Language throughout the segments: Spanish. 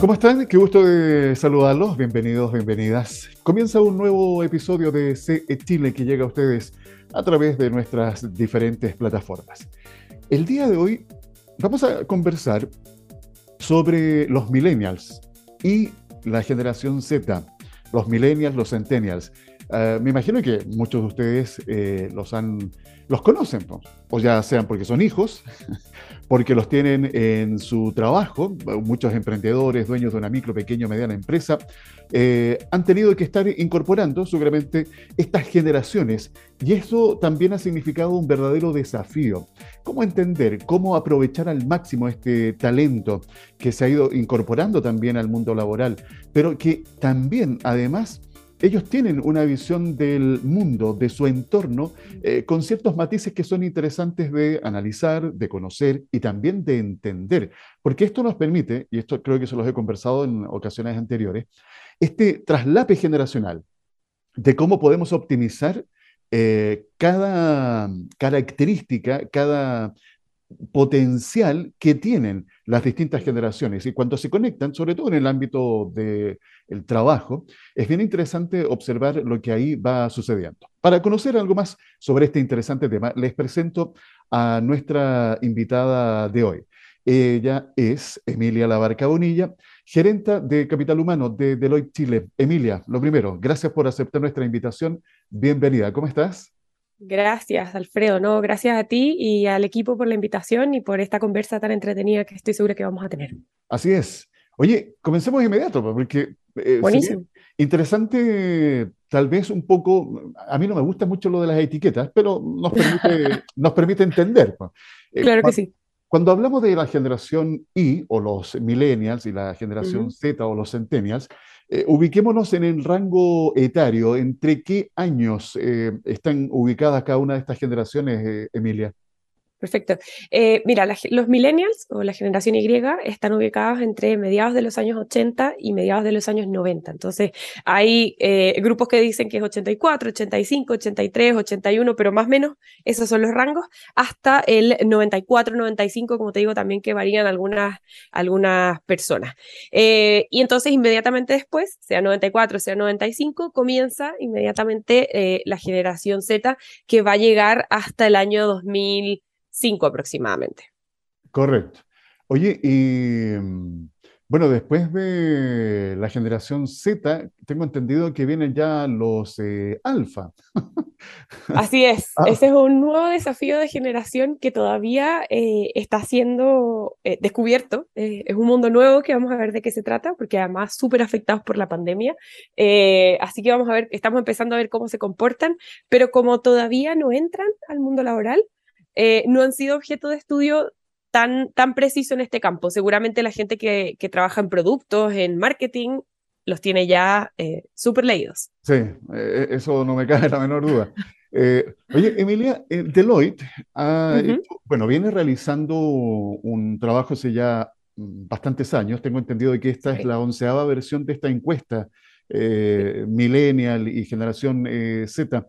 ¿Cómo están? Qué gusto de saludarlos. Bienvenidos, bienvenidas. Comienza un nuevo episodio de CE Chile que llega a ustedes a través de nuestras diferentes plataformas. El día de hoy vamos a conversar sobre los millennials y la generación Z, los millennials, los centennials. Uh, me imagino que muchos de ustedes eh, los, han, los conocen, ¿no? o ya sean porque son hijos, porque los tienen en su trabajo, muchos emprendedores, dueños de una micro, pequeño, mediana empresa, eh, han tenido que estar incorporando seguramente estas generaciones y eso también ha significado un verdadero desafío. ¿Cómo entender, cómo aprovechar al máximo este talento que se ha ido incorporando también al mundo laboral, pero que también además ellos tienen una visión del mundo, de su entorno, eh, con ciertos matices que son interesantes de analizar, de conocer y también de entender, porque esto nos permite, y esto creo que se los he conversado en ocasiones anteriores, este traslape generacional de cómo podemos optimizar eh, cada característica, cada potencial que tienen las distintas generaciones y cuando se conectan, sobre todo en el ámbito del trabajo, es bien interesante observar lo que ahí va sucediendo. Para conocer algo más sobre este interesante tema, les presento a nuestra invitada de hoy. Ella es Emilia Labarca Bonilla, gerenta de Capital Humano de Deloitte Chile. Emilia, lo primero, gracias por aceptar nuestra invitación. Bienvenida, ¿cómo estás? Gracias, Alfredo. No, gracias a ti y al equipo por la invitación y por esta conversa tan entretenida que estoy segura que vamos a tener. Así es. Oye, comencemos inmediato, pues, porque eh, Buenísimo. interesante, tal vez un poco, a mí no me gusta mucho lo de las etiquetas, pero nos permite, nos permite entender. Pues. Eh, claro que sí. Cuando hablamos de la generación I o los millennials y la generación Z o los centennials, eh, ubiquémonos en el rango etario. ¿Entre qué años eh, están ubicadas cada una de estas generaciones, eh, Emilia? Perfecto. Eh, mira, los millennials o la generación Y están ubicados entre mediados de los años 80 y mediados de los años 90. Entonces, hay eh, grupos que dicen que es 84, 85, 83, 81, pero más o menos esos son los rangos, hasta el 94, 95, como te digo, también que varían algunas, algunas personas. Eh, y entonces, inmediatamente después, sea 94, sea 95, comienza inmediatamente la generación Z que va a llegar hasta el año 2000 cinco aproximadamente. Correcto. Oye, y bueno, después de la generación Z, tengo entendido que vienen ya los eh, alfa. Así es, ah. ese es un nuevo desafío de generación que todavía eh, está siendo eh, descubierto. es un mundo nuevo que vamos a ver de qué se trata, porque además súper afectados por la pandemia. así que vamos a ver, estamos empezando a ver cómo se comportan, pero como todavía no entran al mundo laboral, eh, no han sido objeto de estudio tan, tan preciso en este campo. Seguramente la gente que, que trabaja en productos, en marketing, los tiene ya eh, súper leídos. Sí, eh, eso no me cabe la menor duda. oye, Emilia, Deloitte bueno, viene realizando un trabajo hace ya mm, bastantes años. Tengo entendido que esta es la onceava versión de esta encuesta Millennial y Generación Z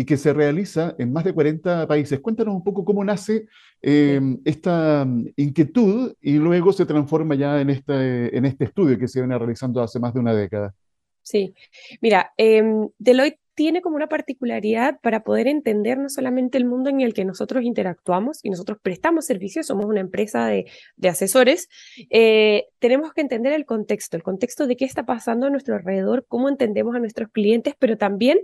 y que se realiza en más de 40 países. Cuéntanos un poco cómo nace em, esta mm, inquietud y luego se transforma ya en este, en este estudio que se viene realizando hace más de una década. Sí, mira, em, Deloitte tiene como una particularidad para poder entender no solamente el mundo en el que nosotros interactuamos y nosotros prestamos servicios, somos una empresa de, asesores, eh, tenemos que entender el contexto, el contexto de qué está pasando a nuestro alrededor, cómo entendemos a nuestros clientes, pero también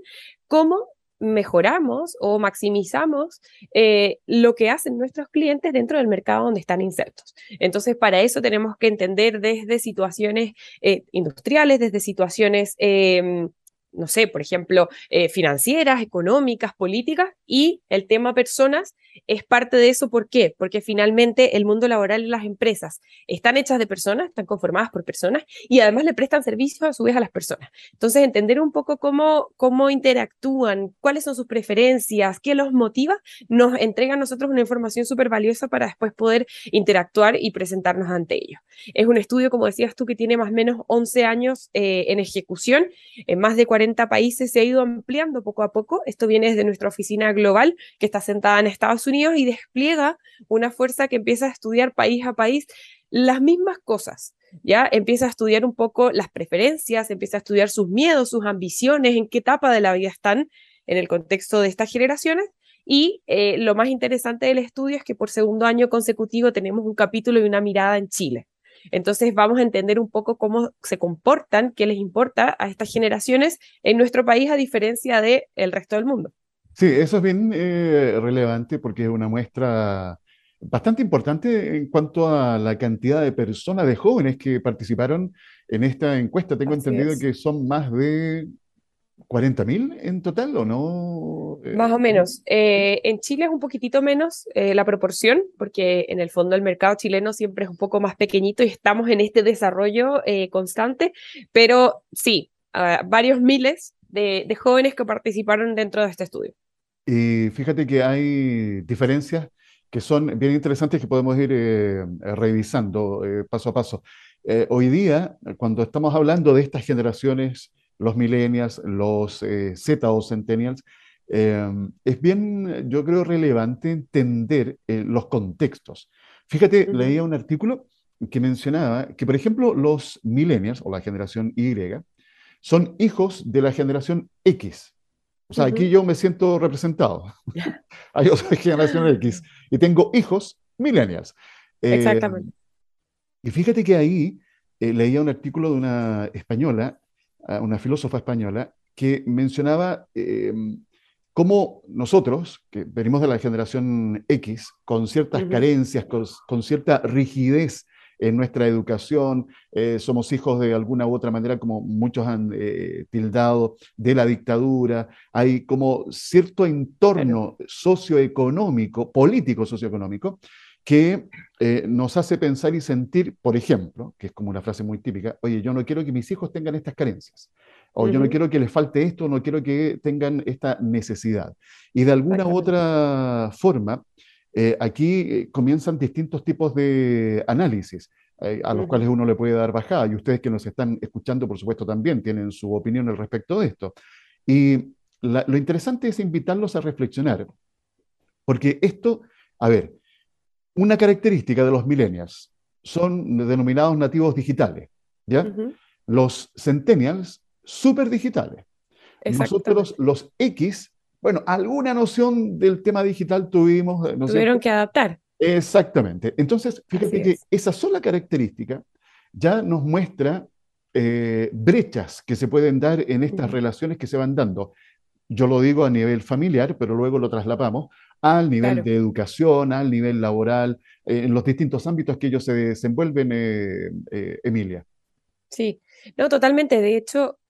cómo mejoramos o maximizamos eh, lo que hacen nuestros clientes dentro del mercado donde están insertos. Entonces, para eso tenemos que entender desde situaciones eh, industriales, desde situaciones em, no sé, por ejemplo, eh, financieras, económicas, políticas, y el tema personas es parte de eso. ¿Por qué? Porque finalmente el mundo laboral y las empresas están hechas de personas, están conformadas por personas, y además le prestan servicios a su vez a las personas. Entonces, entender un poco cómo, cómo interactúan, cuáles son sus preferencias, qué los motiva, nos entrega a nosotros una información súper valiosa para después poder interactuar y presentarnos ante ellos. Es un estudio, como decías tú, que tiene más o menos 11 años eh, en ejecución, en más de 40 40 países se ha ido ampliando poco a poco. Esto viene desde nuestra oficina global, que está sentada en Estados Unidos y despliega una fuerza que empieza a estudiar país a país las mismas cosas. ¿Ya? Empieza a estudiar un poco las preferencias, empieza a estudiar sus miedos, sus ambiciones, en qué etapa de la vida están en el contexto de estas generaciones. Y eh, lo más interesante del estudio es que por segundo año consecutivo tenemos un capítulo y una mirada en Chile. Entonces vamos a entender un poco cómo se comportan, qué les importa a estas generaciones en nuestro país a diferencia del el resto del mundo. Sí, eso es bien eh, relevante porque es una muestra bastante importante en cuanto a la cantidad de personas, de jóvenes que participaron en esta encuesta. Tengo entendido que son más de 40.000 en total, ¿o no? Eh, Más o menos. Eh, en Chile es un poquitito menos eh, la proporción, porque en el fondo el mercado chileno siempre es un poco más pequeñito y estamos en este desarrollo constante, pero sí, varios miles de, jóvenes que participaron dentro de este estudio. Y fíjate que hay diferencias que son bien interesantes que podemos ir revisando paso a paso. hoy día, cuando estamos hablando de estas generaciones los millennials, los eh, Z o centennials, em, es bien, yo creo, relevante entender eh, los contextos. Fíjate, leía un artículo que mencionaba que, por ejemplo, los millennials o la generación Y son hijos de la generación X. O sea, aquí yo me siento representado. Hay otra generación X y tengo hijos millennials. Exactamente. Y fíjate que ahí eh, leía un artículo de una española una filósofa española, que mencionaba em, cómo nosotros, que venimos de la generación X, con ciertas carencias, con, cierta rigidez en nuestra educación, eh, somos hijos de alguna u otra manera, como muchos han eh, tildado, de la dictadura, hay como cierto entorno socioeconómico, político socioeconómico, que eh, nos hace pensar y sentir, por ejemplo, que es como una frase muy típica, oye, yo no quiero que mis hijos tengan estas carencias, o yo no quiero que les falte esto, no quiero que tengan esta necesidad. Y de alguna u otra forma, eh, aquí eh, comienzan distintos tipos de análisis. a los cuales uno le puede dar bajada, y ustedes que nos están escuchando, por supuesto, también tienen su opinión al respecto de esto. Y lo interesante es invitarlos a reflexionar, porque esto, a ver, una característica de los millennials son denominados nativos digitales, ¿ya? Los centennials, super digitales. Nosotros, los X, bueno, alguna noción del tema digital tuvimos. ¿no Tuvieron que adaptar. Exactamente. Entonces, fíjate que esa sola característica ya nos muestra eh, brechas que se pueden dar en estas relaciones que se van dando. Yo lo digo a nivel familiar, pero luego lo trasladamos al nivel de educación, al nivel laboral, eh, en los distintos ámbitos que ellos se desenvuelven, eh, eh, Emilia. Sí, no, totalmente. De hecho,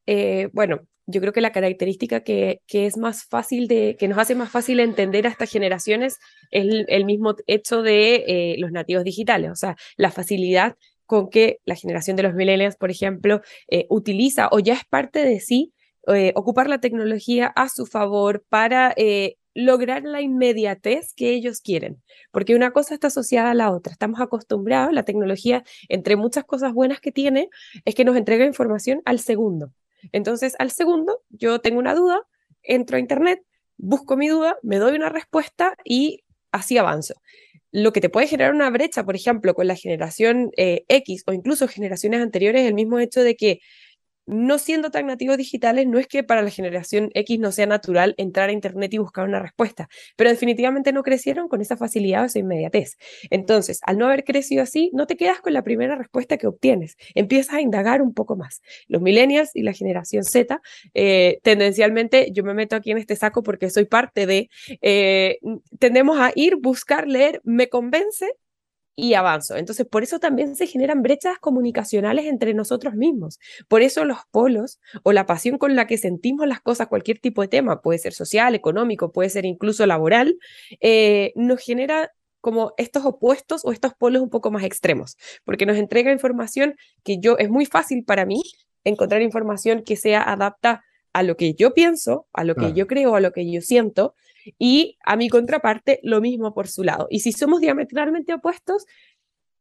bueno, yo creo que la característica que, es más fácil de, que nos hace más fácil entender a estas generaciones es el, mismo hecho de los nativos digitales, o sea, la facilidad con que la generación de los millennials, por ejemplo, utiliza o ya es parte de sí ocupar la tecnología a su favor para lograr la inmediatez que ellos quieren, porque una cosa está asociada a la otra. Estamos acostumbrados, la tecnología, entre muchas cosas buenas que tiene, es que nos entrega información al segundo. Entonces, al segundo, yo tengo una duda, entro a Internet, busco mi duda, me doy una respuesta y así avanzo. Lo que te puede generar una brecha, por ejemplo, con la generación eh, X o incluso generaciones anteriores, es el mismo hecho de que no siendo tan nativos digitales, no es que para la generación X no sea natural entrar a Internet y buscar una respuesta, pero definitivamente no crecieron con esa facilidad o esa inmediatez. Entonces, al no haber crecido así, no te quedas con la primera respuesta que obtienes, empiezas a indagar un poco más. Los millennials y la generación Z, eh, tendencialmente, yo me meto aquí en este saco porque soy parte de, eh, tendemos a ir, buscar, leer, me convence, y avanzo. Entonces, por eso también se generan brechas comunicacionales entre nosotros mismos. Por eso los polos o la pasión con la que sentimos las cosas, cualquier tipo de tema, puede ser social, económico, puede ser incluso laboral, eh, nos genera como estos opuestos o estos polos un poco más extremos, porque nos entrega información que yo es muy fácil para mí encontrar información que sea adapta a lo que yo pienso, a lo que yo creo, a lo que yo siento, y a mi contraparte lo mismo por su lado. Y si somos diametralmente opuestos,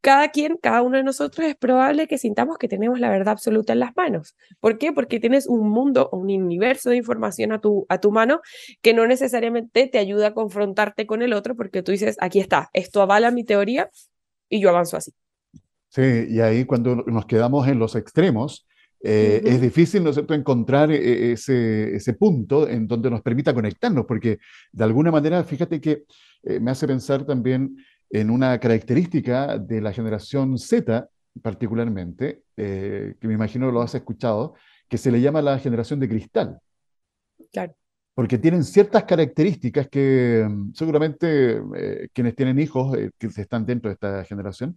cada quien, cada uno de nosotros es probable que sintamos que tenemos la verdad absoluta en las manos. ¿Por qué? Porque tienes un mundo o un universo de información a tu, a tu mano que no necesariamente te ayuda a confrontarte con el otro porque tú dices, aquí está, esto avala mi teoría y yo avanzo así. Sí, y ahí cuando nos quedamos en los extremos, eh, es difícil, ¿no es cierto?, encontrar eh, ese, ese, punto en donde nos permita conectarnos, porque de alguna manera, fíjate que eh, me hace pensar también en una característica de la generación Z, particularmente, que me imagino lo has escuchado, que se le llama la generación de cristal. Claro. Porque tienen ciertas características que mm, seguramente quienes tienen hijos que están dentro de esta generación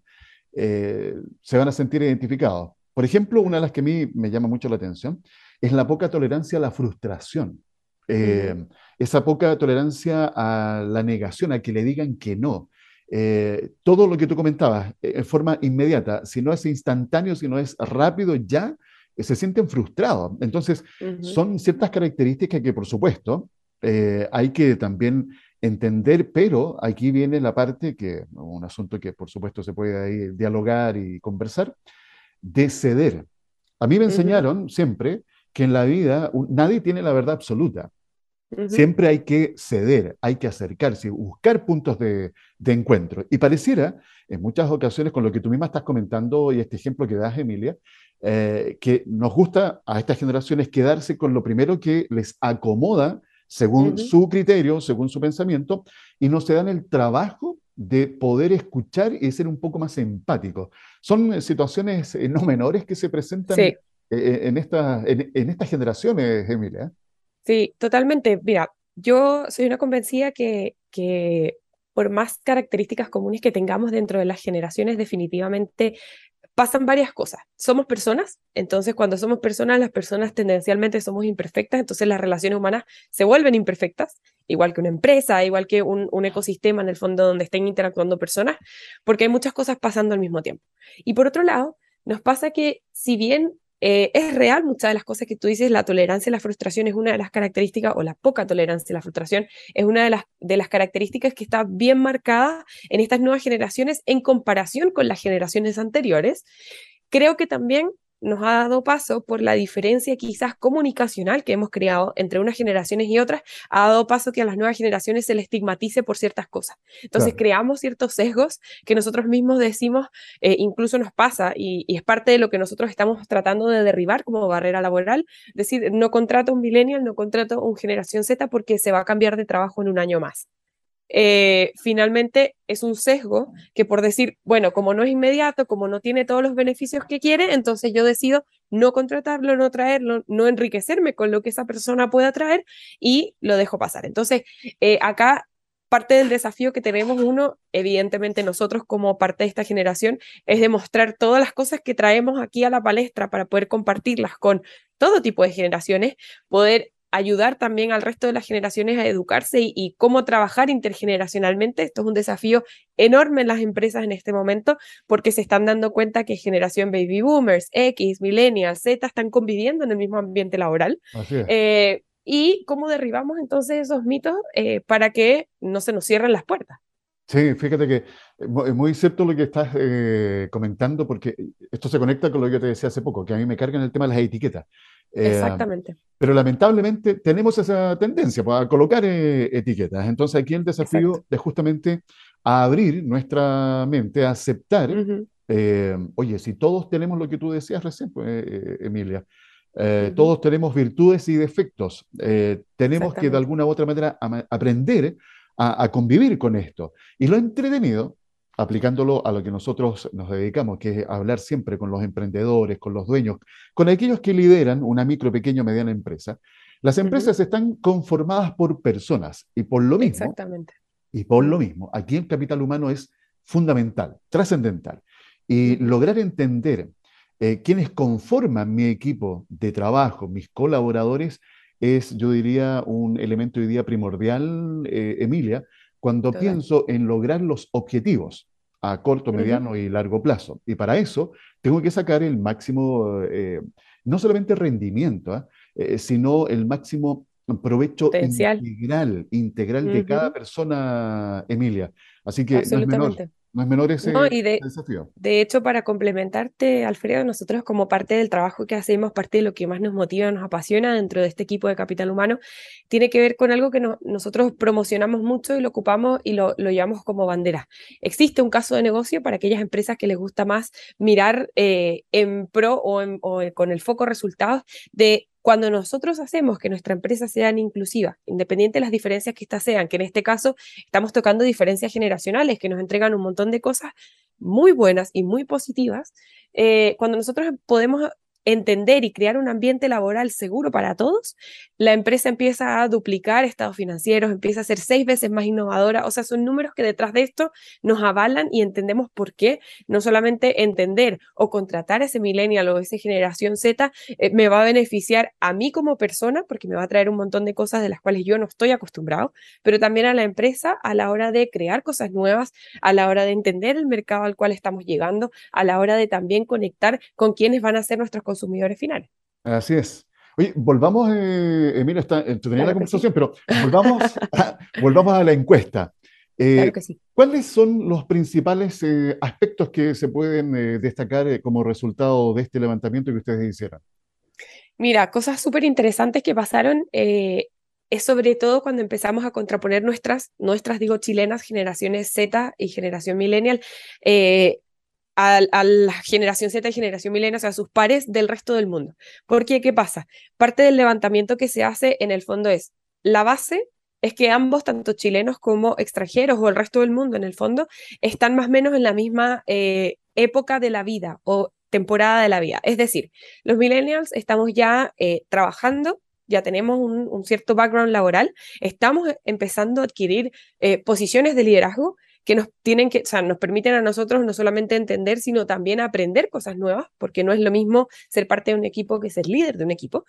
se van a sentir identificados por ejemplo, una de las que a mí me llama mucho la atención es la poca tolerancia a la frustración. Eh, esa poca tolerancia a la negación, a que le digan que no. Eh, todo lo que tú comentabas, eh, en forma inmediata, si no es instantáneo, si no es rápido, ya se sienten frustrados. Entonces, son ciertas características que, por supuesto, hay que también entender, pero aquí viene la parte que, un asunto que, por supuesto, se puede ahí dialogar y conversar, de ceder. A mí me enseñaron siempre que en la vida nadie tiene la verdad absoluta. Siempre hay que ceder, hay que acercarse, buscar puntos de, encuentro. Y pareciera, en muchas ocasiones, con lo que tú misma estás comentando y este ejemplo que das, Emilia, eh, que nos gusta a estas generaciones quedarse con lo primero que les acomoda según su criterio, según su pensamiento, y no se dan el trabajo de poder escuchar y ser un poco más empático. Son eh, situaciones eh, no menores que se presentan eh, en, esta, en, estas generaciones, Emilia. Sí, totalmente. Mira, yo soy una convencida que, que por más características comunes que tengamos dentro de las generaciones, definitivamente pasan varias cosas. Somos personas, entonces cuando somos personas, las personas tendencialmente somos imperfectas, entonces las relaciones humanas se vuelven imperfectas, igual que una empresa, igual que un, ecosistema en el fondo donde estén interactuando personas, porque hay muchas cosas pasando al mismo tiempo. Y por otro lado, nos pasa que si bien eh, es real muchas de las cosas que tú dices, la tolerancia a la frustración es una de las características, o la poca tolerancia a la frustración es una de las, de las características que está bien marcada en estas nuevas generaciones en comparación con las generaciones anteriores. Creo que también nos ha dado paso por la diferencia quizás comunicacional que hemos creado entre unas generaciones y otras, ha dado paso que a las nuevas generaciones se les estigmatice por ciertas cosas. Entonces creamos ciertos sesgos que nosotros mismos decimos, eh, incluso nos pasa, y, es parte de lo que nosotros estamos tratando de derribar como barrera laboral, decir, no contrato un millennial, no contrato un generación Z porque se va a cambiar de trabajo en un año más. Eh, finalmente es un sesgo que por decir, bueno, como no es inmediato, como no tiene todos los beneficios que quiere, entonces yo decido no contratarlo, no traerlo, no enriquecerme con lo que esa persona pueda traer y lo dejo pasar. Entonces, eh, acá parte del desafío que tenemos uno, evidentemente nosotros como parte de esta generación, es demostrar todas las cosas que traemos aquí a la palestra para poder compartirlas con todo tipo de generaciones, poder ayudar también al resto de las generaciones a educarse y, cómo trabajar intergeneracionalmente. Esto es un desafío enorme en las empresas en este momento porque se están dando cuenta que generación baby boomers, X, millennials, Z están conviviendo en el mismo ambiente laboral. Eh, y cómo derribamos entonces esos mitos eh, para que no se nos cierren las puertas. Sí, fíjate que es muy cierto lo que estás eh, comentando, porque esto se conecta con lo que te decía hace poco, que a mí me cargan el tema de las etiquetas. Exactamente. Pero lamentablemente tenemos esa tendencia pues, a colocar eh, etiquetas. Entonces aquí el desafío de justamente a abrir nuestra mente, a aceptar, eh, oye, si todos tenemos lo que tú decías recién, pues, eh, Emilia, todos tenemos virtudes y defectos, tenemos que de alguna u otra manera aprender a, a, convivir con esto. Y lo entretenido aplicándolo a lo que nosotros nos dedicamos, que es hablar siempre con los emprendedores, con los dueños, con aquellos que lideran una micro, pequeña o mediana empresa. Las empresas están conformadas por personas y por lo mismo. Exactamente. Y por lo mismo, aquí el capital humano es fundamental, trascendental. Y lograr entender eh, quiénes conforman mi equipo de trabajo, mis colaboradores, es, yo diría, un elemento hoy día primordial, eh, Emilia, cuando pienso en lograr los objetivos a corto, mediano y largo plazo. Y para eso tengo que sacar el máximo, eh, no solamente rendimiento, ¿ah? eh, sino el máximo provecho integral, integral de cada persona, Emilia. Así que no es menor, No es menor ese, de, desafío. De hecho, para complementarte, Alfredo, nosotros como parte del trabajo que hacemos, parte de lo que más nos motiva, nos apasiona dentro de este equipo de capital humano, tiene que ver con algo que nosotros promocionamos mucho y lo ocupamos y lo, llevamos como bandera. Existe un caso de negocio para aquellas empresas que les gusta más mirar eh, en pro o, o con el foco resultados de cuando nosotros hacemos que nuestra empresa sea inclusiva, independiente de las diferencias que éstas sean, que en este caso estamos tocando diferencias generacionales que nos entregan un montón de cosas muy buenas y muy positivas, eh, cuando nosotros podemos entender y crear un ambiente laboral seguro para todos, la empresa empieza a duplicar estados financieros, empieza a ser seis veces más innovadora. O sea, son números que detrás de esto nos avalan y entendemos por qué no solamente entender o contratar a ese millennial o esa generación Z eh, me va a beneficiar a mí como persona, porque me va a traer un montón de cosas de las cuales yo no estoy acostumbrado, pero también a la empresa a la hora de crear cosas nuevas, a la hora de entender el mercado al cual estamos llegando, a la hora de también conectar con quienes van a ser nuestros consumidores finales. Así es. Oye, volvamos, eh, Emilio, está entretenida la conversación, pero volvamos a, volvamos a la encuesta. Eh, claro que sí. ¿Cuáles son los principales eh, aspectos que se pueden eh, destacar como resultado de este levantamiento que ustedes hicieron? Mira, cosas súper interesantes que pasaron es sobre todo cuando empezamos a contraponer nuestras, nuestras digo, chilenas, generaciones Z y generación millennial, a, la generación Z y generación milenial, o sea, a sus pares del resto del mundo. Porque, ¿qué pasa? Parte del levantamiento que se hace en el fondo es, la base es que ambos, tanto chilenos como extranjeros o el resto del mundo en el fondo, están más o menos en la misma eh, época de la vida o temporada de la vida. Es decir, los millennials estamos ya eh, trabajando, ya tenemos un, cierto background laboral, estamos empezando a adquirir eh, posiciones de liderazgo que nos tienen que, o sea, nos permiten a nosotros no solamente entender, sino también aprender cosas nuevas, porque no es lo mismo ser parte de un equipo que ser líder de un equipo.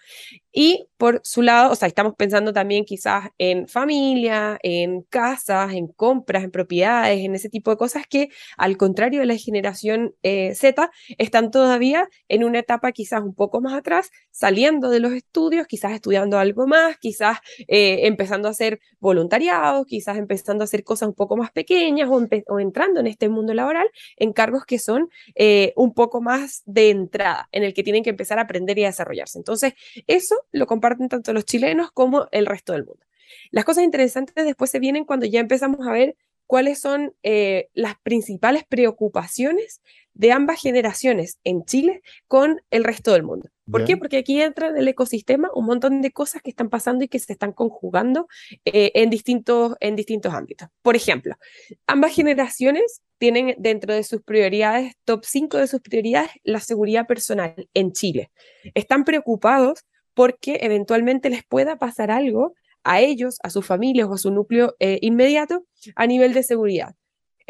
Y por su lado, o sea, estamos pensando también quizás en familia, en casas, en compras, en propiedades, en ese tipo de cosas que, al contrario de la generación eh, Z, están todavía en una etapa quizás un poco más atrás, saliendo de los estudios, quizás estudiando algo más, quizás eh, empezando a hacer voluntariados, quizás empezando a hacer cosas un poco más pequeñas o, entrando en este mundo laboral en cargos que son eh, un poco más de entrada, en el que tienen que empezar a aprender y a desarrollarse. Entonces, eso lo comparten tanto los chilenos como el resto del mundo. Las cosas interesantes después se vienen cuando ya empezamos a ver cuáles son eh, las principales preocupaciones de ambas generaciones en Chile con el resto del mundo. ¿Por qué? Porque aquí entra en el ecosistema un montón de cosas que están pasando y que se están conjugando eh, en, distintos, en distintos ámbitos. Por ejemplo, ambas generaciones tienen dentro de sus prioridades, top 5 de sus prioridades, la seguridad personal en Chile. Están preocupados porque eventualmente les pueda pasar algo a ellos, a sus familias o a su núcleo eh, inmediato a nivel de seguridad.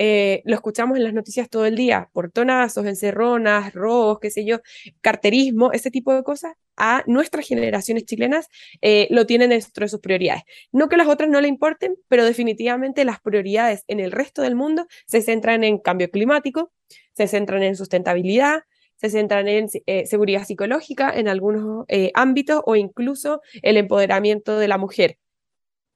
Eh, lo escuchamos en las noticias todo el día, portonazos, encerronas, robos, qué sé yo, carterismo, ese tipo de cosas, a nuestras generaciones chilenas eh, lo tienen dentro de sus prioridades. No que las otras no le importen, pero definitivamente las prioridades en el resto del mundo se centran en cambio climático, se centran en sustentabilidad, se centran en eh, seguridad psicológica en algunos ámbitos o incluso el empoderamiento de la mujer.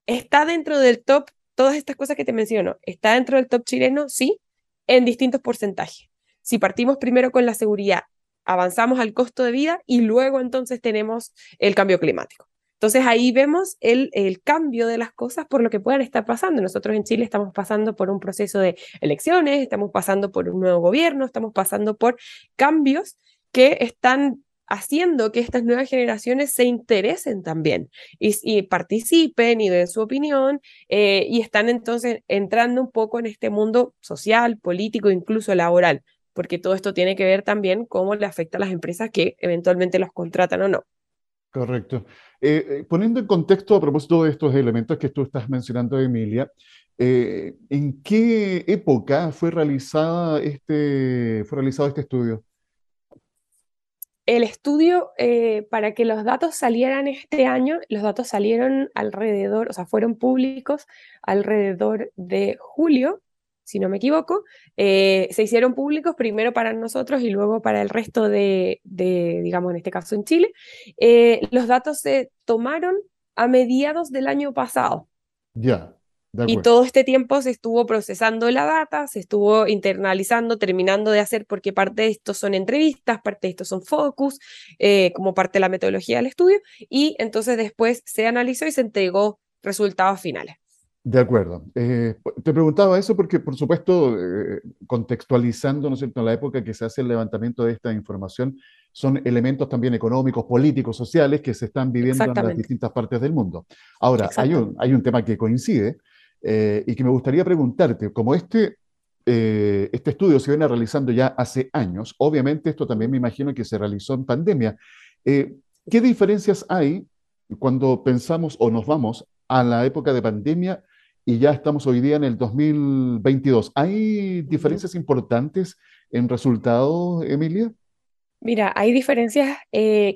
Está dentro del top todas estas cosas que te menciono, ¿está dentro del top chileno? Sí, en distintos porcentajes. Si partimos primero con la seguridad, avanzamos al costo de vida y luego entonces tenemos el cambio climático. Entonces ahí vemos el, el, cambio de las cosas por lo que puedan estar pasando. Nosotros en Chile estamos pasando por un proceso de elecciones, estamos pasando por un nuevo gobierno, estamos pasando por cambios que están haciendo que estas nuevas generaciones se interesen también y, participen y den su opinión eh, y están entonces entrando un poco en este mundo social, político, incluso laboral, porque todo esto tiene que ver también cómo le afecta a las empresas que eventualmente los contratan o no. Correcto. Eh, eh, poniendo en contexto a propósito de estos elementos que tú estás mencionando, Emilia, ¿en qué época fue, realizada este, fue realizado este estudio? El estudio, eh, para que los datos salieran este año, los datos salieron alrededor, o sea, fueron públicos alrededor de julio, si no me equivoco. Eh, se hicieron públicos primero para nosotros y luego para el resto de, digamos, en este caso en Chile. Eh, los datos se tomaron a mediados del año pasado. Ya. Y todo este tiempo se estuvo procesando la data, se estuvo internalizando, terminando de hacer, porque parte de esto son entrevistas, parte de esto son focus, eh, como parte de la metodología del estudio, y entonces después se analizó y se entregó resultados finales. De acuerdo. Eh, te preguntaba eso porque, por supuesto, eh, contextualizando, ¿no es cierto?, en la época que se hace el levantamiento de esta información, son elementos también económicos, políticos, sociales que se están viviendo en las distintas partes del mundo. Ahora, hay un, hay un tema que coincide, eh, y que me gustaría preguntarte, como este, eh, este estudio se viene realizando ya hace años, obviamente esto también me imagino que se realizó en pandemia, eh, ¿qué diferencias hay cuando pensamos o nos vamos a la época de pandemia y ya estamos hoy día en el 2022? ¿Hay diferencias importantes en resultados, Emilia? Mira, hay diferencias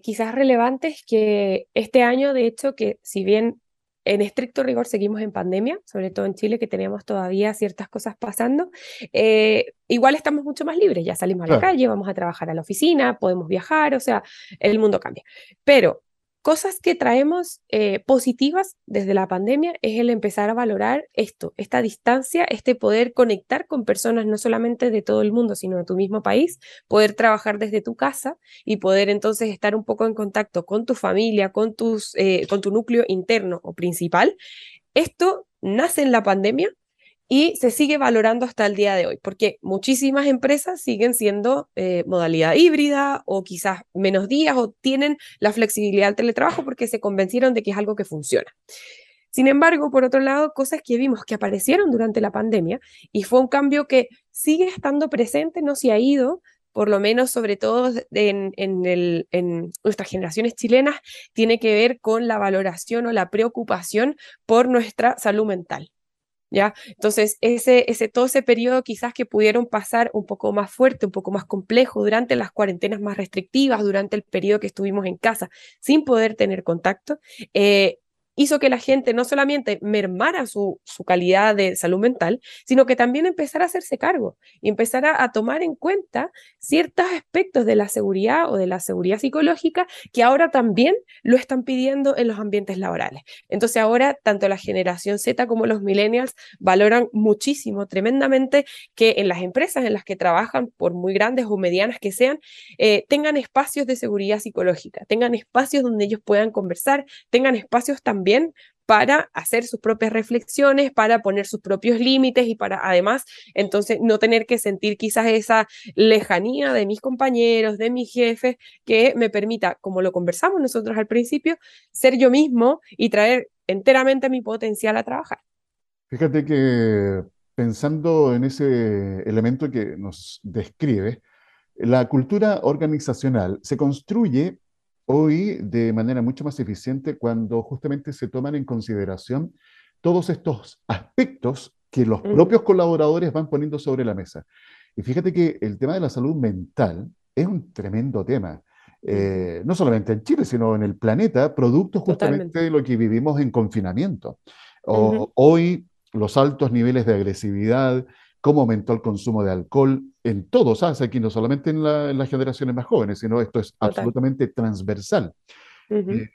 quizás relevantes que este año, de hecho, que si bien en estricto rigor seguimos en pandemia, sobre todo en Chile, que tenemos todavía ciertas cosas pasando. Eh, igual estamos mucho más libres, ya salimos a la calle, vamos a trabajar a la oficina, podemos viajar, o sea, el mundo cambia. Pero cosas que traemos eh, positivas desde la pandemia es el empezar a valorar esto, esta distancia, este poder conectar con personas no solamente de todo el mundo, sino de tu mismo país, poder trabajar desde tu casa y poder entonces estar un poco en contacto con tu familia, con, tus, eh, con tu núcleo interno o principal. Esto nace en la pandemia y se sigue valorando hasta el día de hoy, porque muchísimas empresas siguen siendo eh, modalidad híbrida o quizás menos días o tienen la flexibilidad del teletrabajo porque se convencieron de que es algo que funciona. Sin embargo, por otro lado, cosas que vimos que aparecieron durante la pandemia y fue un cambio que sigue estando presente, no se ha ido, por lo menos sobre todo en, en, nuestras generaciones chilenas, tiene que ver con la valoración o la preocupación por nuestra salud mental. Entonces, ese, ese, todo ese periodo quizás que pudieron pasar un poco más fuerte, un poco más complejo durante las cuarentenas más restrictivas, durante el periodo que estuvimos en casa sin poder tener contacto, eh, hizo que la gente no solamente mermara su, su, calidad de salud mental, sino que también empezara a hacerse cargo y empezara a tomar en cuenta ciertos aspectos de la seguridad o de la seguridad psicológica que ahora también lo están pidiendo en los ambientes laborales. Entonces ahora tanto la generación Z como los millennials valoran muchísimo, tremendamente, que en las empresas en las que trabajan, por muy grandes o medianas que sean, eh, tengan espacios de seguridad psicológica, tengan espacios donde ellos puedan conversar, tengan espacios para hacer sus propias reflexiones, para poner sus propios límites y para además entonces no tener que sentir quizás esa lejanía de mis compañeros, de mis jefes, que me permita, como lo conversamos nosotros al principio, ser yo mismo y traer enteramente mi potencial a trabajar. Fíjate que pensando en ese elemento que nos describe, la cultura organizacional se construye hoy de manera mucho más eficiente cuando justamente se toman en consideración todos estos aspectos que los mm. propios colaboradores van poniendo sobre la mesa. Y fíjate que el tema de la salud mental es un tremendo tema. Eh, no solamente en Chile, sino en el planeta, producto justamente de lo que vivimos en confinamiento. Hoy los altos niveles de agresividad, cómo aumentó el consumo de alcohol en todos, ¿sabes? Aquí no solamente en, las generaciones más jóvenes, sino esto es absolutamente transversal. Eh,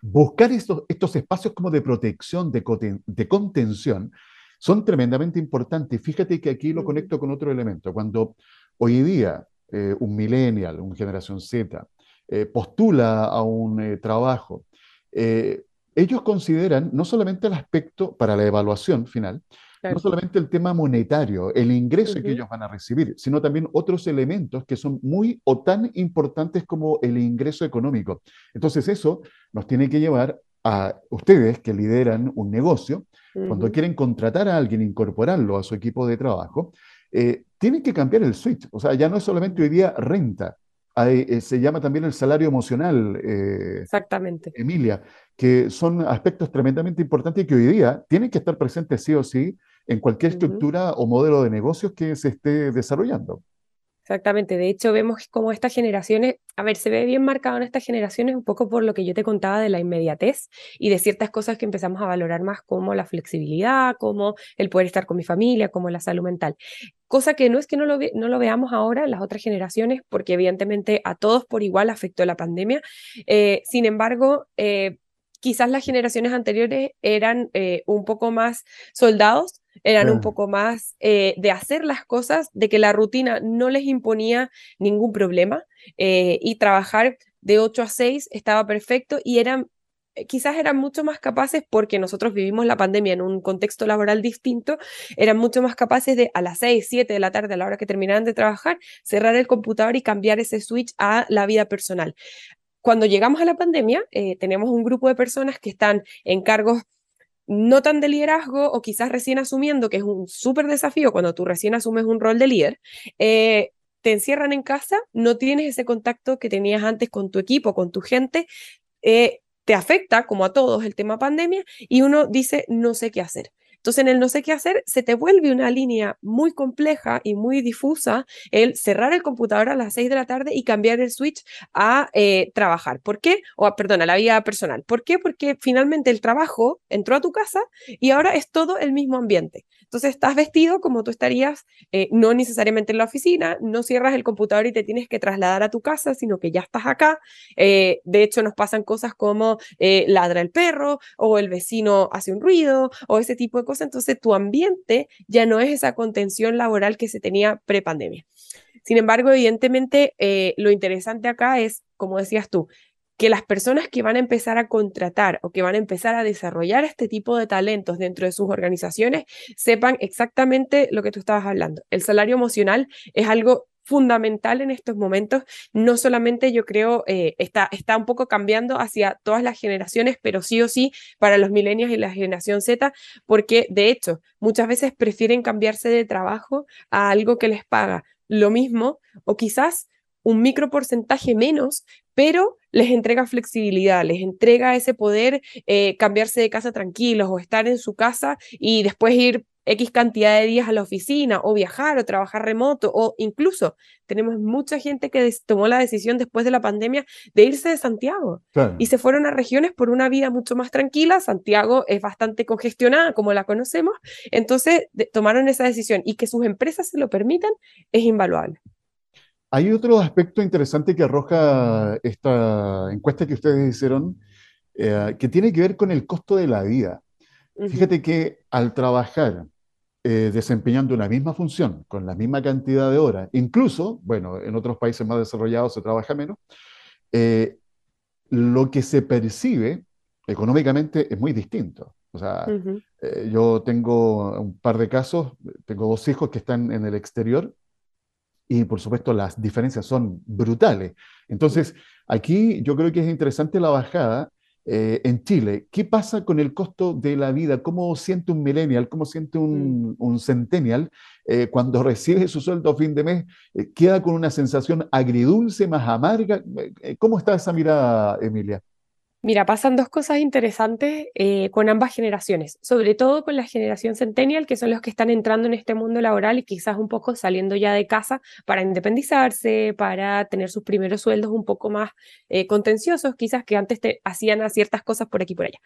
buscar estos, estos espacios como de protección, de, de contención, son tremendamente importantes. Fíjate que aquí lo conecto con otro elemento. Cuando hoy día eh, un millennial, una generación Z, eh, postula a un trabajo, ellos consideran no solamente el aspecto para la evaluación final, no solamente el tema monetario, el ingreso que ellos van a recibir, sino también otros elementos que son muy o tan importantes como el ingreso económico. Entonces eso nos tiene que llevar a ustedes que lideran un negocio, cuando quieren contratar a alguien, incorporarlo a su equipo de trabajo, eh, tienen que cambiar el switch. O sea, ya no es solamente hoy día renta, eh, se llama también el salario emocional. Eh, Exactamente. Emilia, que son aspectos tremendamente importantes y que hoy día tienen que estar presentes sí o sí en cualquier estructura o modelo de negocios que se esté desarrollando. Exactamente, de hecho vemos como estas generaciones, a ver, se ve bien marcado en estas generaciones un poco por lo que yo te contaba de la inmediatez y de ciertas cosas que empezamos a valorar más como la flexibilidad, como el poder estar con mi familia, como la salud mental. Cosa que no es que no lo, no lo veamos ahora en las otras generaciones, porque evidentemente a todos por igual afectó la pandemia. Eh, sin embargo, eh, quizás las generaciones anteriores eran eh, un poco más soldados, eran un poco más eh, de hacer las cosas, de que la rutina no les imponía ningún problema y trabajar de 8 a 6 estaba perfecto y eran eh, quizás eran mucho más capaces, porque nosotros vivimos la pandemia en un contexto laboral distinto, eran mucho más capaces de a las 6, 7 de la tarde, a la hora que terminaran de trabajar, cerrar el computador y cambiar ese switch a la vida personal. Cuando llegamos a la pandemia, eh, tenemos un grupo de personas que están en cargos no tan de liderazgo o quizás recién asumiendo, que es un súper desafío cuando tú recién asumes un rol de líder, eh, te encierran en casa, no tienes ese contacto que tenías antes con tu equipo, con tu gente, eh, te afecta, como a todos, el tema pandemia, y uno dice, no sé qué hacer. Entonces, en el no sé qué hacer, se te vuelve una línea muy compleja y muy difusa el cerrar el computador a las 6 de la tarde y cambiar el switch a eh, trabajar. ¿Por qué? O, perdón, a la vida personal. ¿Por qué? Porque finalmente el trabajo entró a tu casa y ahora es todo el mismo ambiente. Entonces, estás vestido como tú estarías, eh, no necesariamente en la oficina, no cierras el computador y te tienes que trasladar a tu casa, sino que ya estás acá. Eh, de hecho, nos pasan cosas como ladra el perro o el vecino hace un ruido o ese tipo de entonces tu ambiente ya no es esa contención laboral que se tenía pre-pandemia. Sin embargo, evidentemente, eh, lo interesante acá es, como decías tú, que las personas que van a empezar a contratar o que van a empezar a desarrollar este tipo de talentos dentro de sus organizaciones sepan exactamente lo que tú estabas hablando. El salario emocional es algo fundamental en estos momentos. No solamente yo creo eh, está, está un poco cambiando hacia todas las generaciones, pero sí o sí para los milenios y la generación Z, porque de hecho muchas veces prefieren cambiarse de trabajo a algo que les paga lo mismo o quizás un micro porcentaje menos, pero les entrega flexibilidad, les entrega ese poder eh, cambiarse de casa tranquilos o estar en su casa y después ir X cantidad de días a la oficina o viajar o trabajar remoto o incluso tenemos mucha gente que tomó la decisión después de la pandemia de irse de Santiago y se fueron a regiones por una vida mucho más tranquila. Santiago es bastante congestionada como la conocemos, entonces tomaron esa decisión y que sus empresas se lo permitan es invaluable. Hay otro aspecto interesante que arroja esta encuesta que ustedes hicieron, eh, que tiene que ver con el costo de la vida. Fíjate que al trabajar eh, desempeñando una misma función, con la misma cantidad de horas, incluso, bueno, en otros países más desarrollados se trabaja menos, eh, lo que se percibe económicamente es muy distinto. O sea, eh, yo tengo un par de casos, tengo dos hijos que están en el exterior y por supuesto las diferencias son brutales. Entonces, aquí yo creo que es interesante la bajada eh, en Chile. ¿Qué pasa con el costo de la vida? ¿Cómo siente un millennial? ¿Cómo siente un, mm. centennial eh, cuando recibe su sueldo a fin de mes? Eh, ¿Queda con una sensación agridulce, más amarga? ¿Cómo está esa mirada, Emilia? Mira, pasan dos cosas interesantes eh, con ambas generaciones, sobre todo con la generación centennial, que son los que están entrando en este mundo laboral y quizás un poco saliendo ya de casa para independizarse, para tener sus primeros sueldos un poco más eh, contenciosos, quizás que antes te hacían ciertas cosas por aquí y por allá.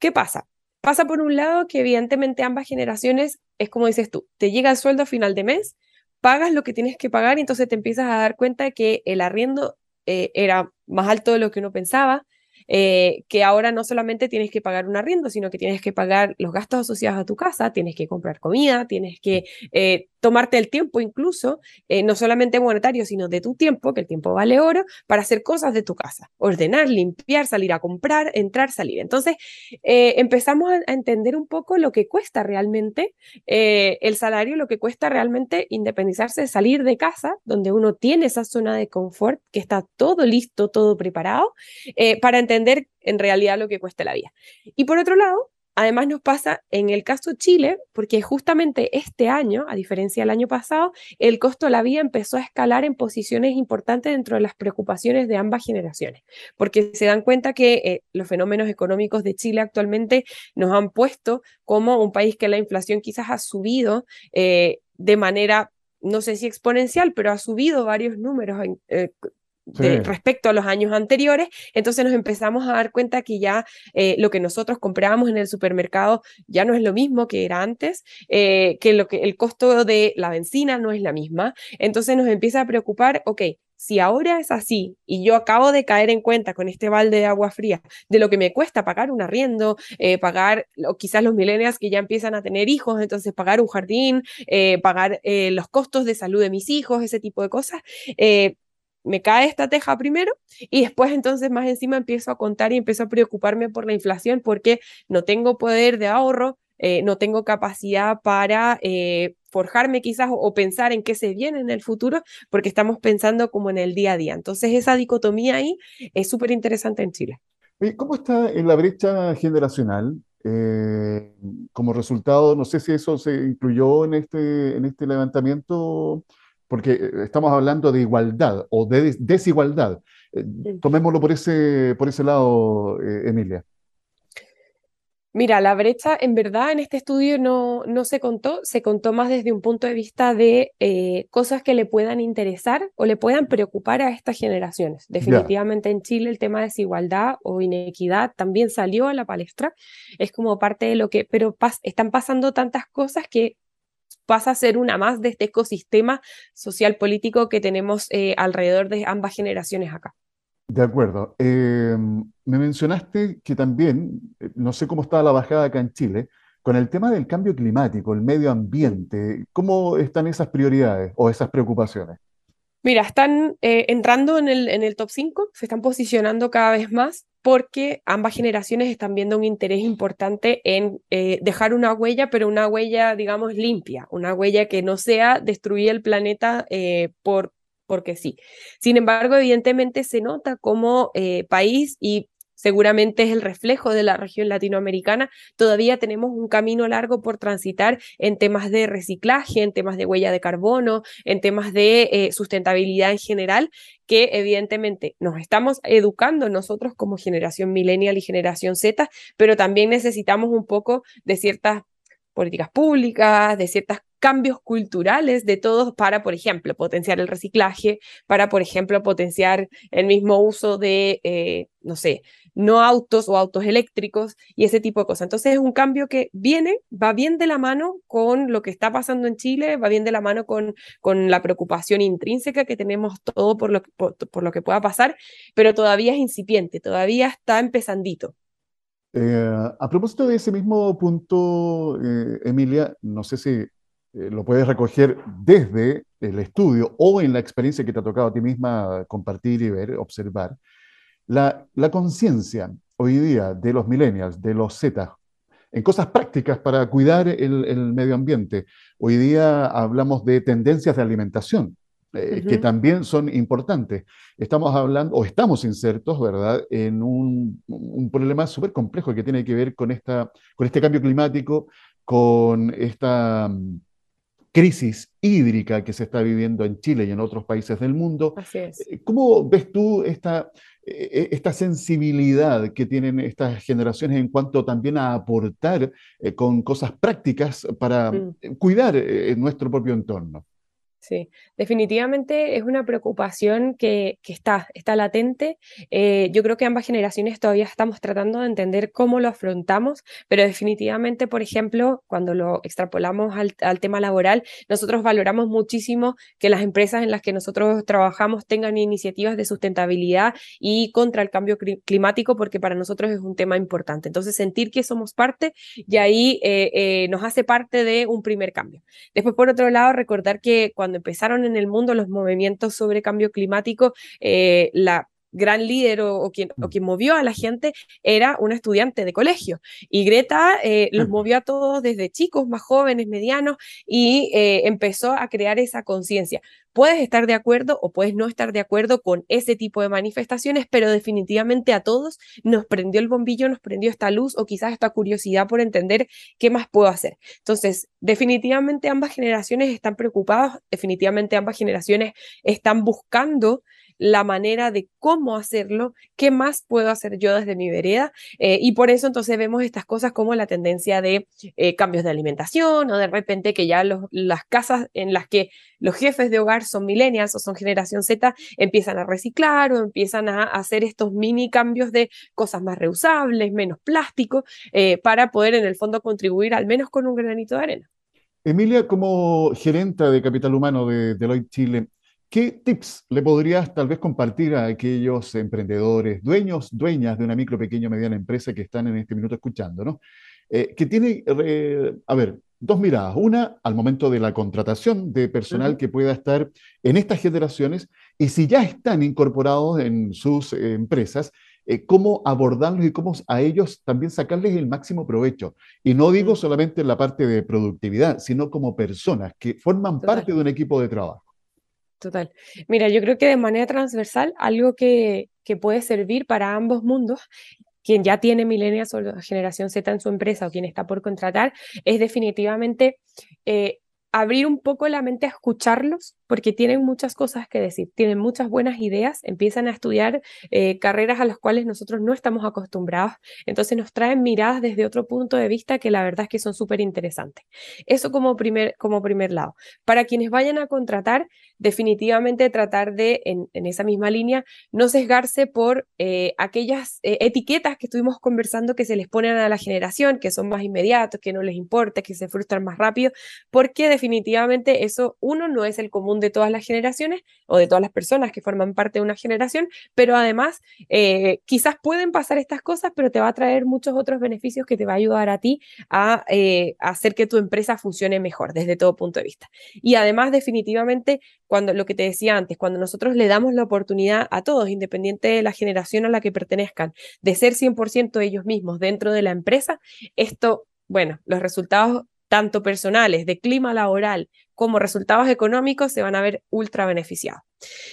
¿Qué pasa? Pasa por un lado que evidentemente ambas generaciones, es como dices tú, te llega el sueldo a final de mes, pagas lo que tienes que pagar y entonces te empiezas a dar cuenta de que el arriendo eh, era más alto de lo que uno pensaba, eh, que ahora no solamente tienes que pagar un arriendo, sino que tienes que pagar los gastos asociados a tu casa, tienes que comprar comida, tienes que eh, tomarte el tiempo incluso, eh, no solamente monetario, sino de tu tiempo, que el tiempo vale oro, para hacer cosas de tu casa, ordenar, limpiar, salir a comprar, entrar, salir. Entonces, empezamos a, entender un poco lo que cuesta realmente el salario, lo que cuesta realmente independizarse, salir de casa, donde uno tiene esa zona de confort, que está todo listo, todo preparado, para entender en realidad lo que cuesta la vida. Y por otro lado, Además nos pasa en el caso Chile, porque justamente este año, a diferencia del año pasado, el costo de la vida empezó a escalar en posiciones importantes dentro de las preocupaciones de ambas generaciones, porque se dan cuenta que eh, los fenómenos económicos de Chile actualmente nos han puesto como un país que la inflación quizás ha subido eh, de manera no sé si exponencial, pero ha subido varios números eh, respecto a los años anteriores, entonces nos empezamos a dar cuenta que ya eh, lo que nosotros comprábamos en el supermercado ya no es lo mismo que era antes, eh, que, lo que el costo de la benzina no es la misma, entonces nos empieza a preocupar, ok, si ahora es así y yo acabo de caer en cuenta con este balde de agua fría de lo que me cuesta pagar un arriendo, eh, pagar, o quizás los millennials que ya empiezan a tener hijos, entonces pagar un jardín, eh, pagar eh, los costos de salud de mis hijos, ese tipo de cosas, me cae esta teja primero y después entonces más encima empiezo a contar y empiezo a preocuparme por la inflación porque no tengo poder de ahorro, no tengo capacidad para forjarme quizás o, pensar en qué se viene en el futuro, porque estamos pensando como en el día a día. Entonces esa dicotomía ahí es súper interesante en Chile. ¿Cómo está en la brecha generacional? Eh, como resultado, no sé si eso se incluyó en este, en este levantamiento, porque eh, estamos hablando de igualdad o de desigualdad. Eh, tomémoslo por ese, por ese lado, Emilia. Mira, la brecha en verdad en este estudio no, no se contó, se contó más desde un punto de vista de eh, cosas que le puedan interesar o le puedan preocupar a estas generaciones. Definitivamente en Chile el tema de desigualdad o inequidad también salió a la palestra, es como parte de lo que, pero están pasando tantas cosas que pasa a ser una más de este ecosistema social político que tenemos eh, alrededor de ambas generaciones acá. De acuerdo. Eh, me mencionaste que también, eh, no sé cómo está la bajada acá en Chile, con el tema del cambio climático, el medio ambiente, ¿cómo están esas prioridades o esas preocupaciones? Mira, están eh, entrando en el, en el top 5, se están posicionando cada vez más porque ambas generaciones están viendo un interés importante en dejar una huella, pero una huella, digamos, limpia, una huella que no sea destruir el planeta por porque sí. Sin embargo, evidentemente se nota como eh, país y seguramente es el reflejo de la región latinoamericana, todavía tenemos un camino largo por transitar en temas de reciclaje, en temas de huella de carbono, en temas de eh, sustentabilidad en general, que evidentemente nos estamos educando nosotros como generación millennial y generación Z, pero también necesitamos un poco de ciertas políticas públicas, de ciertos cambios culturales de todos para, por ejemplo, potenciar el reciclaje, para, por ejemplo, potenciar el mismo uso de, eh, no sé, no autos o autos eléctricos y ese tipo de cosas. Entonces es un cambio que viene, va bien de la mano con lo que está pasando en Chile, va bien de la mano con, con la preocupación intrínseca que tenemos todo por lo, por lo que pueda pasar, pero todavía es incipiente, todavía está empezandito. Eh, a propósito de ese mismo punto, eh, Emilia, no sé si eh, lo puedes recoger desde el estudio o en la experiencia que te ha tocado a ti misma compartir y ver, observar. La, conciencia hoy día de los millennials, de los Z, en cosas prácticas para cuidar el medio ambiente. Hoy día hablamos de tendencias de alimentación. Eh, que también son importantes. Estamos hablando, o estamos insertos, ¿verdad?, en un, problema súper complejo que tiene que ver con, esta, con este cambio climático, con esta mm, crisis hídrica que se está viviendo en Chile y en otros países del mundo. Así es. Eh, ¿Cómo ves tú esta, eh, esta sensibilidad que tienen estas generaciones en cuanto también a aportar con cosas prácticas para mm. cuidar nuestro propio entorno? Sí, definitivamente es una preocupación que, está, está latente. Eh, yo creo que ambas generaciones todavía estamos tratando de entender cómo lo afrontamos, pero definitivamente, por ejemplo, cuando lo extrapolamos al, tema laboral, nosotros valoramos muchísimo que las empresas en las que nosotros trabajamos tengan iniciativas de sustentabilidad y contra el cambio climático, porque para nosotros es un tema importante. Entonces, sentir que somos parte y ahí eh, eh, nos hace parte de un primer cambio. Después, por otro lado, recordar que cuando cuando empezaron en el mundo los movimientos sobre cambio climático, eh, la gran líder o, quien, o, mm. quien, movió a la gente era una estudiante de colegio. Y Greta eh, los movió a todos desde chicos, más jóvenes, medianos, y eh, empezó a crear esa conciencia. Puedes estar de acuerdo o puedes no estar de acuerdo con ese tipo de manifestaciones, pero definitivamente a todos nos prendió el bombillo, nos prendió esta luz o quizás esta curiosidad por entender qué más puedo hacer. Entonces, definitivamente ambas generaciones están preocupadas, definitivamente ambas generaciones están buscando la manera de cómo hacerlo, qué más puedo hacer yo desde mi vereda. Eh, y por eso entonces vemos estas cosas como la tendencia de eh, cambios de alimentación o de repente que ya las casas en las que los jefes de hogar son millennials o son generación Z empiezan a reciclar o empiezan a hacer estos mini cambios de cosas más reusables, menos plástico, eh, para poder en el fondo contribuir al menos con un granito de arena. Emilia, como gerenta de capital humano de Deloitte Chile, ¿Qué tips le podrías tal vez compartir a aquellos emprendedores, dueños, dueñas de una micro, pequeña o mediana empresa que están en este minuto escuchando, ¿no? Eh, que tiene, a ver, dos miradas. Una, al momento de la contratación de personal que pueda estar en estas generaciones y si ya están incorporados en sus eh, empresas, eh, cómo abordarlos y cómo a ellos también sacarles el máximo provecho. Y no digo solamente en la parte de productividad, sino como personas que forman parte de un equipo de trabajo. Total. Mira, yo creo que de manera transversal, algo que, que puede servir para ambos mundos quien ya tiene millennials o generación Z en su empresa o quien está por contratar, es definitivamente eh, abrir un poco la mente a escucharlos porque tienen muchas cosas que decir, tienen muchas buenas ideas, empiezan a estudiar eh, carreras a las cuales nosotros no estamos acostumbrados, entonces nos traen miradas desde otro punto de vista que la verdad es que son súper interesantes. Eso como primer, como primer lado. Para quienes vayan a contratar, definitivamente tratar de, en, esa misma línea, no sesgarse por eh, aquellas eh, etiquetas que estuvimos conversando que se les ponen a la generación, que son más inmediatos, que no les importa, que se frustran más rápido, porque definitivamente eso, uno, no es el común de todas las generaciones o de todas las personas que forman parte de una generación, pero además eh, quizás pueden pasar estas cosas, pero te va a traer muchos otros beneficios que te va a ayudar a ti a, eh, hacer que tu empresa funcione mejor desde todo punto de vista. Y además, definitivamente, cuando lo que te decía antes, cuando nosotros le damos la oportunidad a todos, independiente de la generación a la que pertenezcan, de ser 100% ellos mismos dentro de la empresa, esto, bueno, los resultados tanto personales, de clima laboral, como resultados económicos, se van a ver ultra beneficiados.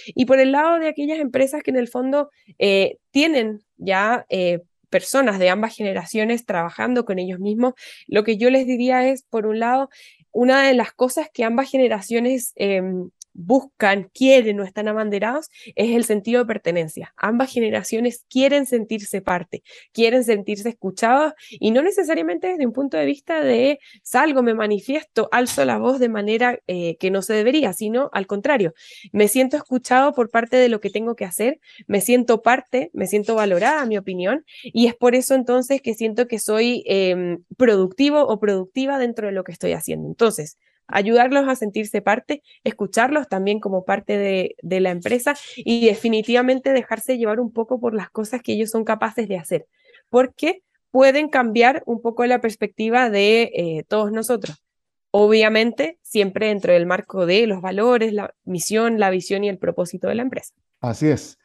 Y por el lado de aquellas empresas que en el fondo eh, tienen ya eh, personas de ambas generaciones trabajando con ellos mismos, lo que yo les diría es, por un lado, una de las cosas que ambas generaciones em, buscan, quieren o están abanderados es el sentido de pertenencia. Ambas generaciones quieren sentirse parte, quieren sentirse escuchados y no necesariamente desde un punto de vista de salgo, me manifiesto, alzo la voz de manera eh, que no se debería, sino al contrario, me siento escuchado por parte de lo que tengo que hacer, me siento parte, me siento valorada, mi opinión, y es por eso entonces que siento que soy em, productivo o productiva dentro de lo que estoy haciendo. Entonces, ayudarlos a sentirse parte, escucharlos también como parte de, la empresa y definitivamente dejarse llevar un poco por las cosas que ellos son capaces de hacer, porque pueden cambiar un poco la perspectiva de eh, todos nosotros. Obviamente, siempre dentro del marco de los valores, la misión, la visión y el propósito de la empresa. Así es.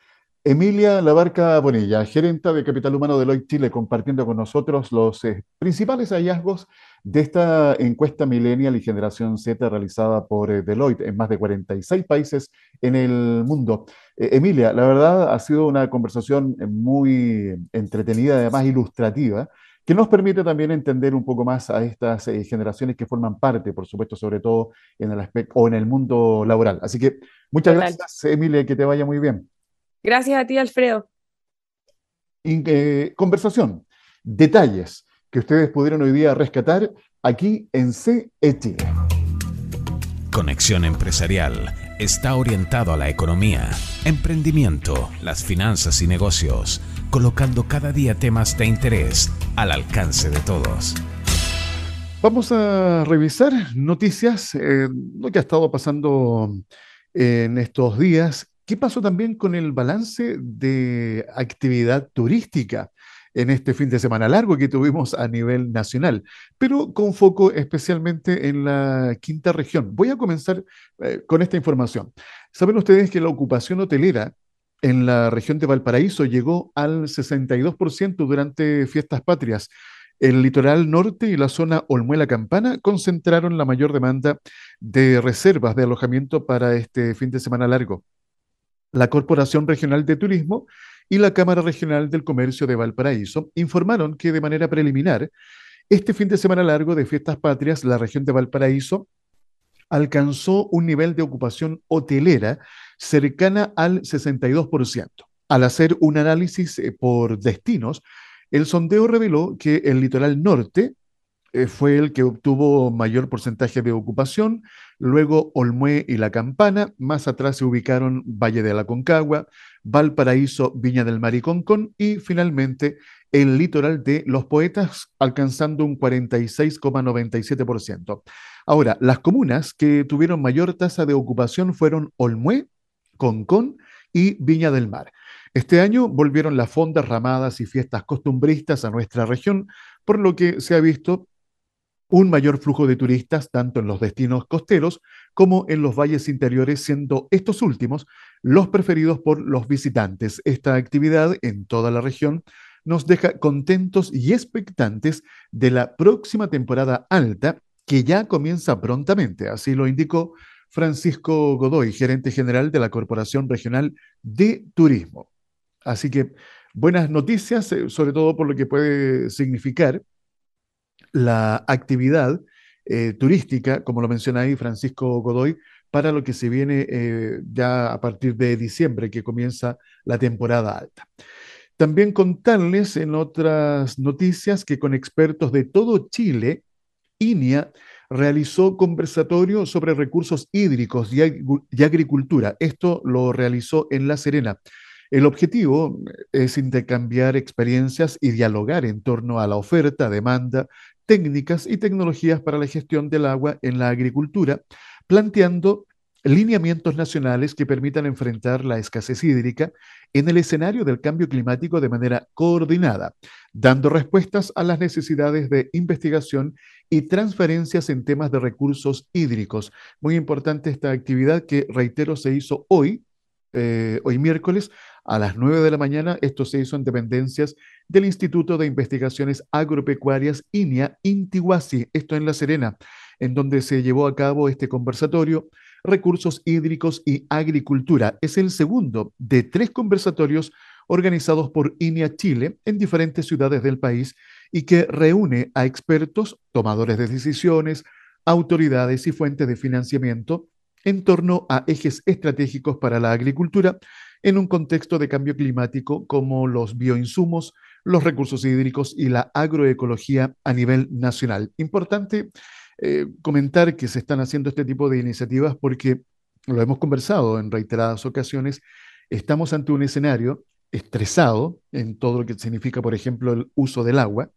Emilia Labarca Bonilla, gerenta de Capital Humano de Deloitte Chile, compartiendo con nosotros los eh, principales hallazgos de esta encuesta millennial y generación Z realizada por eh, Deloitte en más de 46 países en el mundo. Eh, Emilia, la verdad ha sido una conversación muy entretenida, además ilustrativa, que nos permite también entender un poco más a estas generaciones que forman parte, por supuesto, sobre todo en el aspecto o en el mundo laboral. Así que muchas gracias, Emilia, que te vaya muy bien. Gracias a ti, Alfredo. Eh, conversación, detalles que ustedes pudieron hoy día rescatar aquí en CE Chile. Conexión Empresarial está orientado a la economía, emprendimiento, las finanzas y negocios, colocando cada día temas de interés al alcance de todos. Vamos a revisar noticias, eh, lo que ha estado pasando en estos días ¿Qué pasó también con el balance de actividad turística en este fin de semana largo que tuvimos a nivel nacional, pero con foco especialmente en la quinta región? Voy a comenzar eh, con esta información. Saben ustedes que la ocupación hotelera en la región de Valparaíso llegó al 62% durante fiestas patrias. El litoral norte y la zona Olmuela Campana concentraron la mayor demanda de reservas de alojamiento para este fin de semana largo la Corporación Regional de Turismo y la Cámara Regional del Comercio de Valparaíso informaron que de manera preliminar, este fin de semana largo de fiestas patrias, la región de Valparaíso alcanzó un nivel de ocupación hotelera cercana al 62%. Al hacer un análisis eh, por destinos, el sondeo reveló que el litoral norte eh, fue el que obtuvo mayor porcentaje de ocupación, luego Olmué y La Campana, más atrás se ubicaron Valle de la Concagua, Valparaíso, Viña del Mar y Concón, y finalmente el litoral de Los Poetas, alcanzando un 46,97%. Ahora, las comunas que tuvieron mayor tasa de ocupación fueron Olmué, Concón y Viña del Mar. Este año volvieron las fondas, ramadas y fiestas costumbristas a nuestra región, por lo que se ha visto un mayor flujo de turistas tanto en los destinos costeros como en los valles interiores, siendo estos últimos los preferidos por los visitantes. Esta actividad en toda la región nos deja contentos y expectantes de la próxima temporada alta que ya comienza prontamente, así lo indicó Francisco Godoy, gerente general de la Corporación Regional de Turismo. Así que buenas noticias, eh, sobre todo por lo que puede significar la actividad eh, turística, como lo menciona ahí Francisco Godoy, para lo que se viene eh, ya a partir de diciembre, que comienza la temporada alta. También contarles en otras noticias que con expertos de todo Chile, INIA realizó conversatorio sobre recursos hídricos y, y agricultura. Esto lo realizó en La Serena. El objetivo es intercambiar experiencias y dialogar en torno a la oferta, demanda, técnicas y tecnologías para la gestión del agua en la agricultura, planteando lineamientos nacionales que permitan enfrentar la escasez hídrica en el escenario del cambio climático de manera coordinada, dando respuestas a las necesidades de investigación y transferencias en temas de recursos hídricos. Muy importante esta actividad que, reitero, se hizo hoy, eh, hoy miércoles, a las 9 de la mañana. Esto se hizo en dependencias del Instituto de Investigaciones Agropecuarias INIA Intihuasi, esto en La Serena, en donde se llevó a cabo este conversatorio Recursos Hídricos y Agricultura. Es el segundo de tres conversatorios organizados por INIA Chile en diferentes ciudades del país y que reúne a expertos, tomadores de decisiones, autoridades y fuentes de financiamiento en torno a ejes estratégicos para la agricultura en un contexto de cambio climático como los bioinsumos, los recursos hídricos y la agroecología a nivel nacional. Importante eh, comentar que se están haciendo este tipo de iniciativas porque lo hemos conversado en reiteradas ocasiones, estamos ante un escenario estresado en todo lo que significa, por ejemplo, el uso del agua,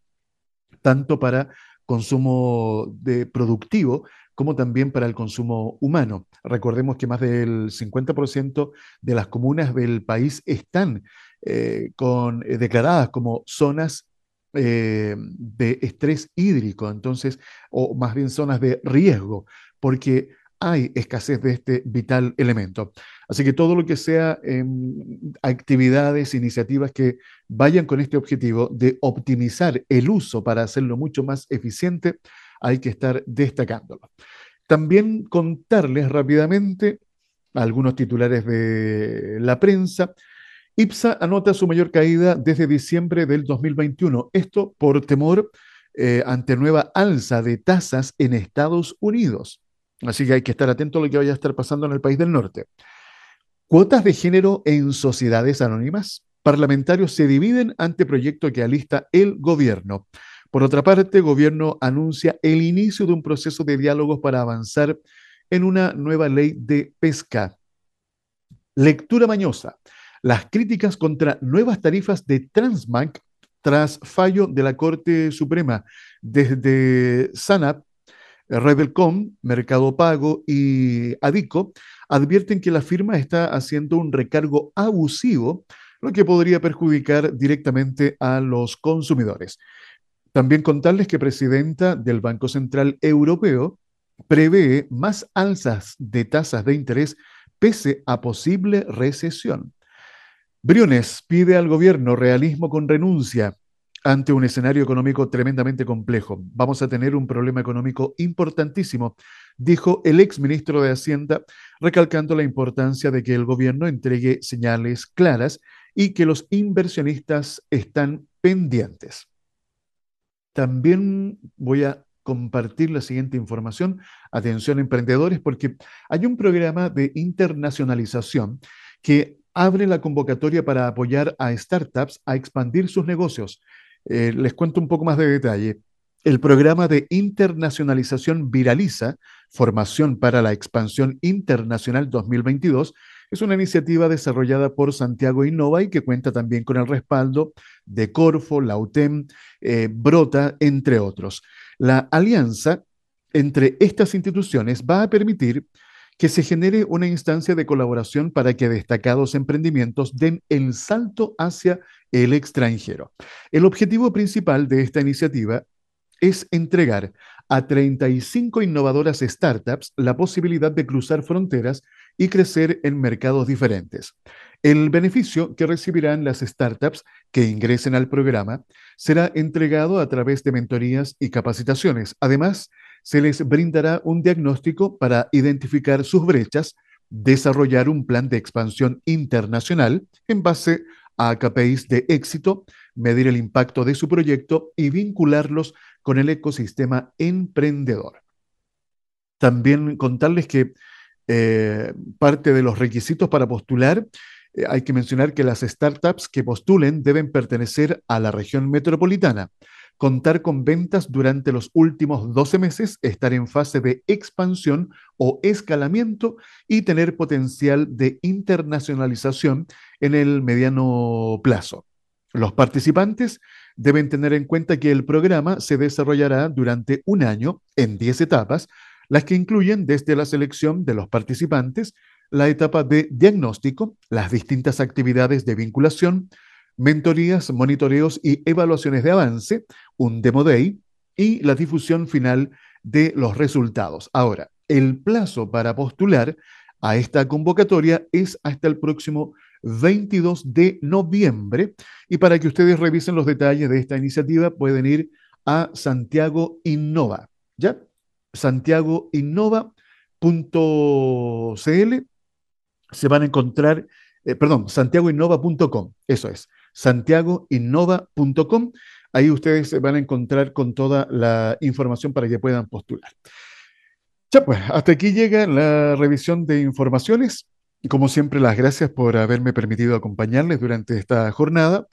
tanto para consumo de productivo como también para el consumo humano. Recordemos que más del 50% de las comunas del país están eh, con, eh, declaradas como zonas eh, de estrés hídrico, entonces, o más bien zonas de riesgo, porque hay escasez de este vital elemento. Así que todo lo que sea em, actividades, iniciativas que vayan con este objetivo de optimizar el uso para hacerlo mucho más eficiente, hay que estar destacándolo. También contarles rápidamente algunos titulares de la prensa. IPSA anota su mayor caída desde diciembre del 2021. Esto por temor eh, ante nueva alza de tasas en Estados Unidos. Así que hay que estar atento a lo que vaya a estar pasando en el país del norte. Cuotas de género en sociedades anónimas. Parlamentarios se dividen ante proyecto que alista el gobierno. Por otra parte, el gobierno anuncia el inicio de un proceso de diálogos para avanzar en una nueva ley de pesca. Lectura mañosa. Las críticas contra nuevas tarifas de Transbank tras fallo de la Corte Suprema. Desde SANAP, Rebelcom, Mercado Pago y Adico advierten que la firma está haciendo un recargo abusivo, lo que podría perjudicar directamente a los consumidores. También contarles que presidenta del Banco Central Europeo prevé más alzas de tasas de interés pese a posible recesión. Briones pide al gobierno realismo con renuncia ante un escenario económico tremendamente complejo. Vamos a tener un problema económico importantísimo, dijo el ex ministro de Hacienda, recalcando la importancia de que el gobierno entregue señales claras y que los inversionistas están pendientes. También voy a compartir la siguiente información. Atención emprendedores, porque hay un programa de internacionalización que abre la convocatoria para apoyar a startups a expandir sus negocios. Eh, les cuento un poco más de detalle. El programa de internacionalización Viraliza, Formación para la Expansión Internacional 2022, es una iniciativa desarrollada por Santiago Innova y que cuenta también con el respaldo de Corfo, la UTEM, eh, Brota, entre otros. La alianza entre estas instituciones va a permitir que se genere una instancia de colaboración para que destacados emprendimientos den el salto hacia el extranjero. El objetivo principal de esta iniciativa es entregar a 35 innovadoras startups la posibilidad de cruzar fronteras y crecer en mercados diferentes. El beneficio que recibirán las startups que ingresen al programa será entregado a través de mentorías y capacitaciones. Además, se les brindará un diagnóstico para identificar sus brechas, desarrollar un plan de expansión internacional en base a KPIs de éxito, medir el impacto de su proyecto y vincularlos con el ecosistema emprendedor. También contarles que eh, parte de los requisitos para postular, eh, hay que mencionar que las startups que postulen deben pertenecer a la región metropolitana contar con ventas durante los últimos 12 meses, estar en fase de expansión o escalamiento y tener potencial de internacionalización en el mediano plazo. Los participantes deben tener en cuenta que el programa se desarrollará durante un año en 10 etapas, las que incluyen desde la selección de los participantes, la etapa de diagnóstico, las distintas actividades de vinculación, mentorías, monitoreos y evaluaciones de avance, un demo day y la difusión final de los resultados. Ahora, el plazo para postular a esta convocatoria es hasta el próximo 22 de noviembre y para que ustedes revisen los detalles de esta iniciativa pueden ir a Santiago Innova, ¿ya? santiagoinnova.cl se van a encontrar, eh, perdón, santiagoinnova.com, eso es, santiagoinnova.com. Ahí ustedes se van a encontrar con toda la información para que puedan postular. Ya pues, hasta aquí llega la revisión de informaciones. Como siempre, las gracias por haberme permitido acompañarles durante esta jornada.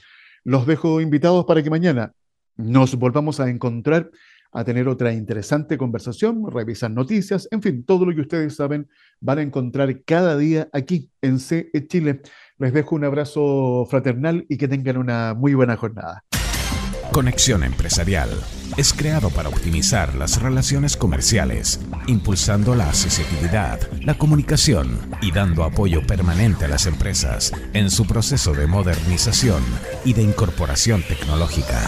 Los dejo invitados para que mañana nos volvamos a encontrar a tener otra interesante conversación, revisar noticias, en fin, todo lo que ustedes saben van a encontrar cada día aquí en CE Chile. Les dejo un abrazo fraternal y que tengan una muy buena jornada. Conexión Empresarial es creado para optimizar las relaciones comerciales, impulsando la accesibilidad, la comunicación y dando apoyo permanente a las empresas en su proceso de modernización y de incorporación tecnológica.